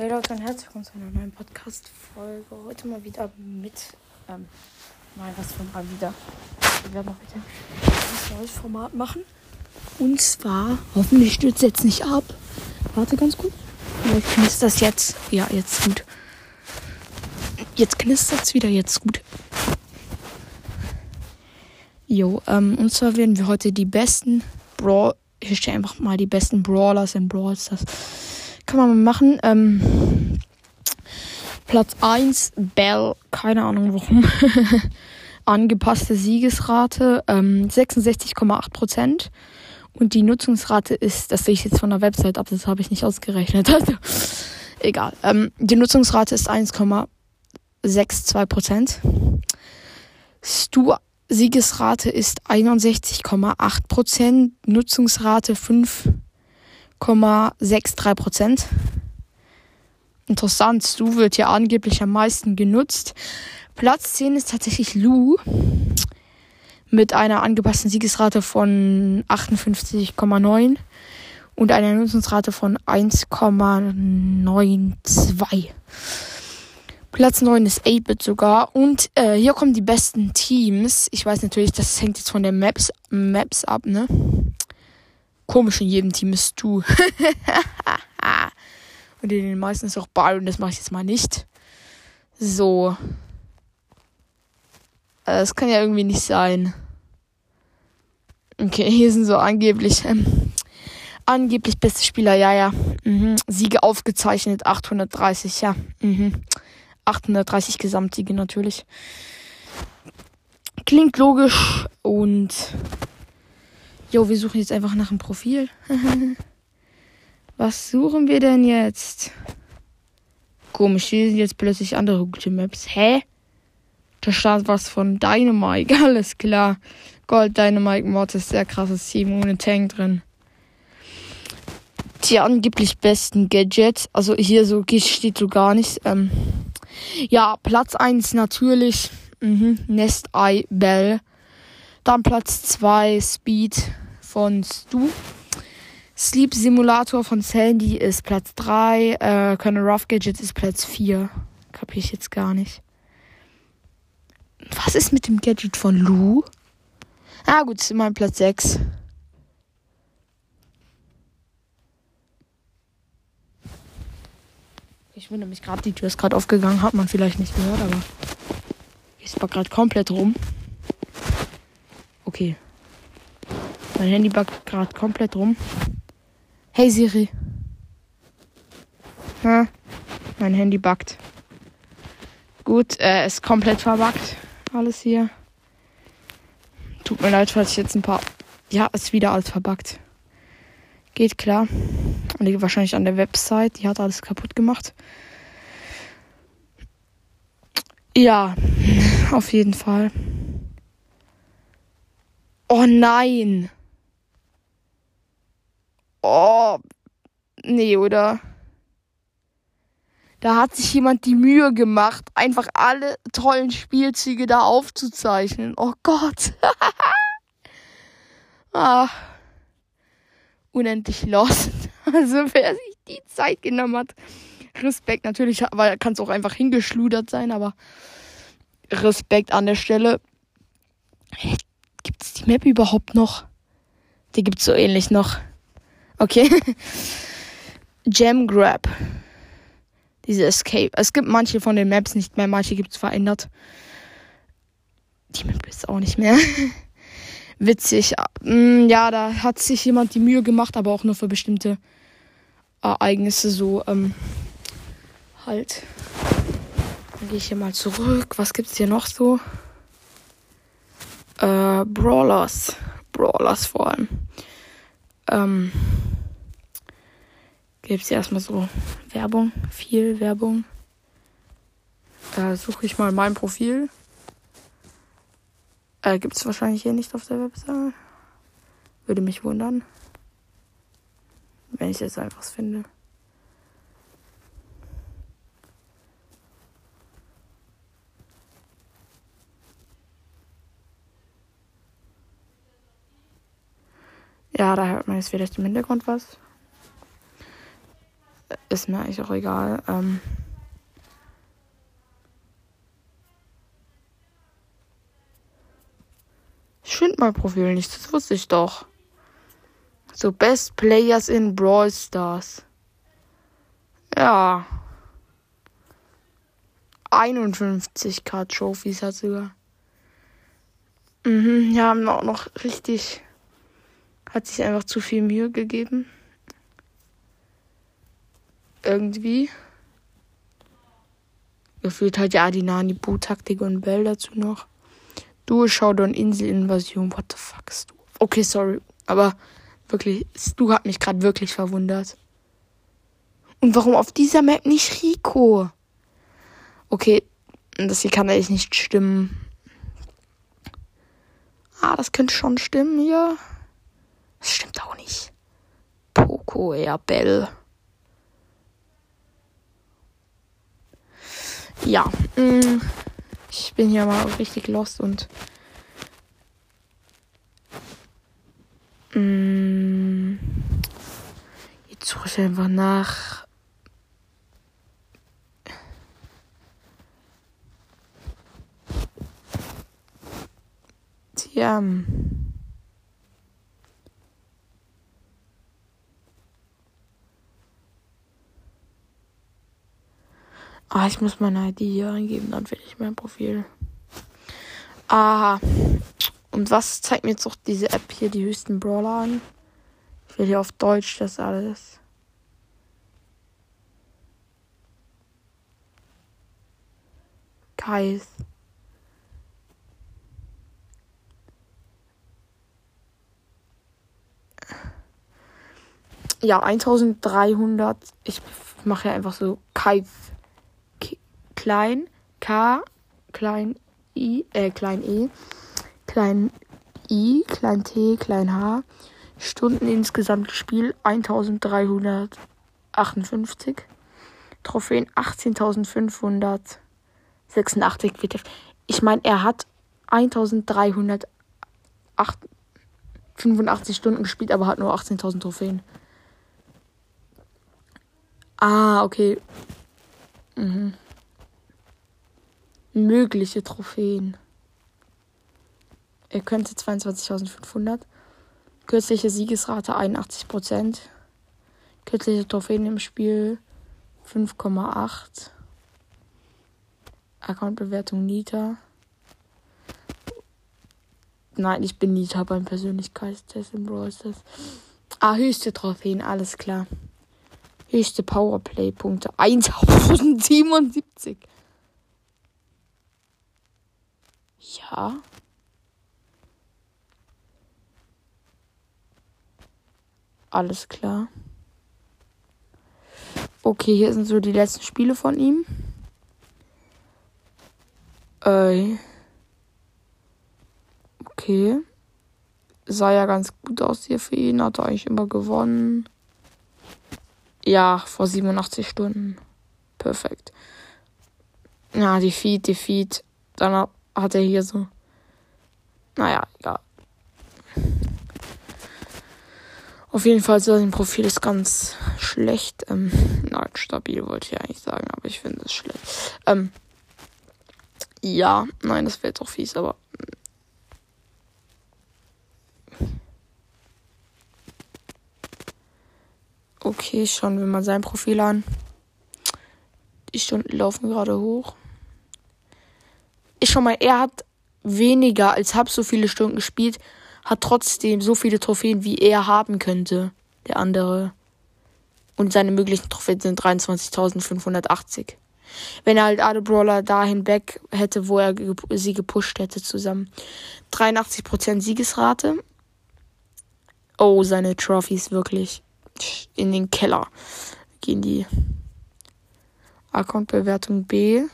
Hey Leute und herzlich willkommen zu einer neuen Podcast-Folge. Heute mal wieder mit, ähm, mal was von mal wieder. Wir werden heute ein neues Format machen. Und zwar, hoffentlich stürzt jetzt nicht ab. Warte ganz kurz. Vielleicht knistert das jetzt. Ja, jetzt gut. Jetzt knistert es wieder, jetzt gut. Jo, ähm, und zwar werden wir heute die besten Brawl. Ich stelle einfach mal die besten Brawlers in Brawl Stars kann man mal machen. Ähm, Platz 1, Bell, keine Ahnung warum. Angepasste Siegesrate, ähm, 66,8% Und die Nutzungsrate ist, das sehe ich jetzt von der Website ab, das habe ich nicht ausgerechnet. Also, egal. Ähm, die Nutzungsrate ist 1,62 Stu Siegesrate ist 61,8% Nutzungsrate 5 0,63 Prozent. Interessant, Stu wird ja angeblich am meisten genutzt. Platz 10 ist tatsächlich Lu mit einer angepassten Siegesrate von 58,9 und einer Nutzungsrate von 1,92. Platz 9 ist 8-Bit sogar. Und äh, hier kommen die besten Teams. Ich weiß natürlich, das hängt jetzt von den Maps, Maps ab, ne? Komisch, in jedem Team ist du. und in den meisten ist auch Byron, das mache ich jetzt mal nicht. So. Äh, das kann ja irgendwie nicht sein. Okay, hier sind so angeblich. Ähm, angeblich beste Spieler, ja, ja. Mhm. Siege aufgezeichnet, 830, ja. Mhm. 830 Gesamtsiege natürlich. Klingt logisch und Jo, wir suchen jetzt einfach nach einem Profil. Was suchen wir denn jetzt? Komisch, hier sind jetzt plötzlich andere gute Maps. Hä? Da stand was von Dynamite. Alles klar. Gold Dynamite Mod ist sehr krasses Team ohne Tank drin. Die angeblich besten Gadgets. Also hier so steht so gar nichts. Ähm, ja, Platz 1 natürlich. Mhm. Nest Eye Bell. Dann Platz 2 Speed von Stu. Sleep Simulator von Sandy ist Platz 3. Äh, Colonel Rough Gadgets ist Platz 4. Kapier ich jetzt gar nicht. Was ist mit dem Gadget von Lou? Ah, gut, ist mein Platz 6. Ich wundere mich gerade, die Tür ist gerade aufgegangen, hat man vielleicht nicht gehört, aber ist war gerade komplett rum. Okay. Mein Handy backt gerade komplett rum. Hey Siri. Ha, mein Handy backt. Gut, äh, ist komplett verbuggt. Alles hier. Tut mir leid, falls ich jetzt ein paar. Ja, ist wieder alles verbuggt. Geht klar. Liegt wahrscheinlich an der Website. Die hat alles kaputt gemacht. Ja, auf jeden Fall. Oh nein. Oh. Nee, oder? Da hat sich jemand die Mühe gemacht, einfach alle tollen Spielzüge da aufzuzeichnen. Oh Gott. ah. Unendlich lost. Also wer sich die Zeit genommen hat. Respekt natürlich, weil kann es auch einfach hingeschludert sein, aber Respekt an der Stelle. Gibt es die Map überhaupt noch? Die gibt es so ähnlich noch. Okay. Gem Grab. Diese Escape. Es gibt manche von den Maps nicht mehr, manche gibt es verändert. Die Map ist auch nicht mehr. Witzig. Mm, ja, da hat sich jemand die Mühe gemacht, aber auch nur für bestimmte Ereignisse so ähm, halt. Dann gehe ich hier mal zurück. Was gibt's hier noch so? Äh, Brawlers. Brawlers vor allem. Ähm, Gibt es erstmal so Werbung, viel Werbung. Da suche ich mal mein Profil. Äh, Gibt es wahrscheinlich hier nicht auf der Website. Würde mich wundern. Wenn ich jetzt einfach finde. Ja, da hört man jetzt vielleicht im Hintergrund was. Ist mir eigentlich auch egal. Ähm ich finde mein Profil nicht, das wusste ich doch. So, Best Players in Brawl Stars. Ja. 51k Trophies hat sogar. Mhm, ja, haben auch noch richtig. Hat sich einfach zu viel Mühe gegeben. Irgendwie. Gefühlt hat ja die Nani Bu-Taktik und Bell dazu noch. Du Showdown Inselinvasion. What the fuck ist du? Okay, sorry. Aber wirklich, du hat mich gerade wirklich verwundert. Und warum auf dieser Map nicht Rico? Okay, das hier kann eigentlich nicht stimmen. Ah, das könnte schon stimmen hier. Das stimmt auch nicht. Poco, eher Bell. Ja, mm, ich bin hier mal richtig lost und mm, jetzt suche ich einfach nach Tja. Ah, ich muss meine ID hier eingeben, dann finde ich mein Profil. Aha. Und was zeigt mir jetzt auch diese App hier die höchsten Brawler an? Ich will hier auf Deutsch das alles. Kais. Ja, 1300. Ich mache ja einfach so Kai klein K, klein I, äh, klein E, klein I, klein T, klein H. Stunden insgesamt Spiel 1358. Trophäen 18.586. Ich meine, er hat 1385 Stunden gespielt, aber hat nur 18.000 Trophäen. Ah, okay. Mhm mögliche Trophäen. Er könnte 22.500. Kürzliche Siegesrate 81%. Kürzliche Trophäen im Spiel 5,8. Accountbewertung Nita. Nein, ich bin Nita beim Persönlichkeitstest im Brawl. Ah, höchste Trophäen, alles klar. Höchste Powerplay-Punkte 1077. Ja. Alles klar. Okay, hier sind so die letzten Spiele von ihm. Äh. Okay. Sah ja ganz gut aus hier für ihn. Hat er eigentlich immer gewonnen. Ja, vor 87 Stunden. Perfekt. Ja, Defeat, Defeat. Dann hat er hier so. Naja, egal. Auf jeden Fall, sein Profil ist ganz schlecht. Ähm, nein, stabil wollte ich eigentlich sagen, aber ich finde es schlecht. Ähm, ja, nein, das wäre auch fies, aber. Okay, schauen wir mal sein Profil an. Die Stunden laufen gerade hoch ich schon mal, er hat weniger als halb so viele Stunden gespielt, hat trotzdem so viele Trophäen, wie er haben könnte, der andere. Und seine möglichen Trophäen sind 23.580. Wenn er halt alle Brawler dahin weg hätte, wo er sie gepusht hätte zusammen. 83% Siegesrate. Oh, seine Trophys wirklich in den Keller gehen die. Account-Bewertung B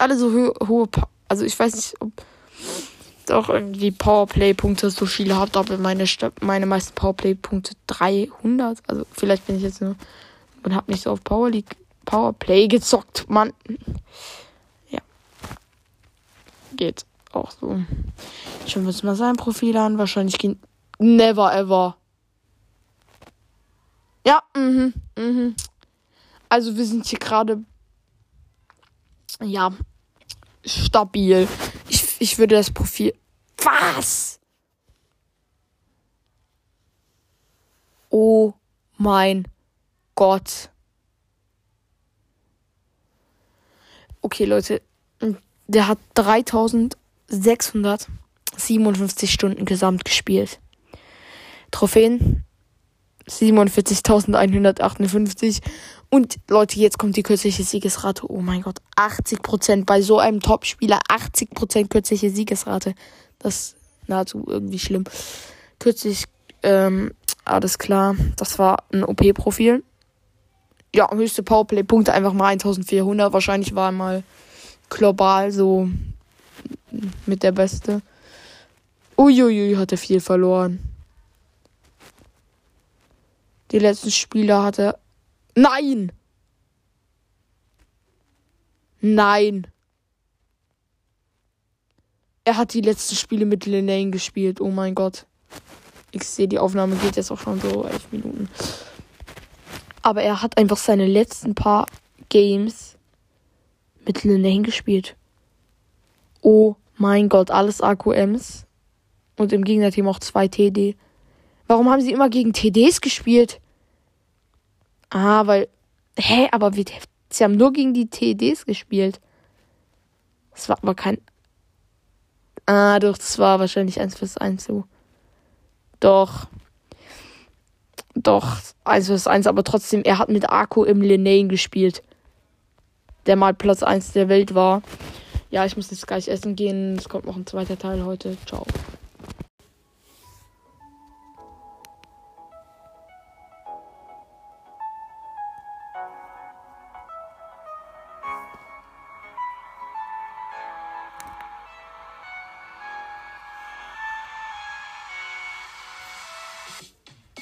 alle so ho hohe, also ich weiß nicht, ob doch irgendwie Powerplay-Punkte so viele habt, aber meine, meine meisten Powerplay-Punkte 300. Also vielleicht bin ich jetzt nur und hab nicht so auf Power League, Powerplay gezockt, Mann. Ja. Geht auch so. Wir uns mal sein Profil an. Wahrscheinlich gehen. Never ever. Ja, mhm, mhm. Also wir sind hier gerade. Ja. Stabil. Ich, ich würde das Profil. Was? Oh mein Gott. Okay, Leute. Der hat 3657 Stunden gesamt gespielt. Trophäen 47.158. Und Leute, jetzt kommt die kürzliche Siegesrate. Oh mein Gott, 80% bei so einem Topspieler, 80% kürzliche Siegesrate. Das ist nahezu irgendwie schlimm. Kürzlich, ähm, alles klar, das war ein OP-Profil. Ja, höchste Powerplay-Punkte einfach mal 1400. Wahrscheinlich war mal global so mit der Beste. Uiuiui, hat er viel verloren. Die letzten Spiele hatte. Nein! Nein! Er hat die letzten Spiele mit Linane gespielt. Oh mein Gott. Ich sehe, die Aufnahme geht jetzt auch schon so elf Minuten. Aber er hat einfach seine letzten paar Games mit Linane gespielt. Oh mein Gott, alles AQMs. Und im Gegnerteam auch zwei TD. Warum haben sie immer gegen TDs gespielt? Ah, weil. Hä, aber wir, sie haben nur gegen die TDs gespielt. Das war aber kein. Ah, doch, das war wahrscheinlich 1 fürs 1 so. Doch. Doch, 1 fürs 1, aber trotzdem, er hat mit Akku im Linane gespielt. Der mal Platz 1 der Welt war. Ja, ich muss jetzt gleich essen gehen. Es kommt noch ein zweiter Teil heute. Ciao.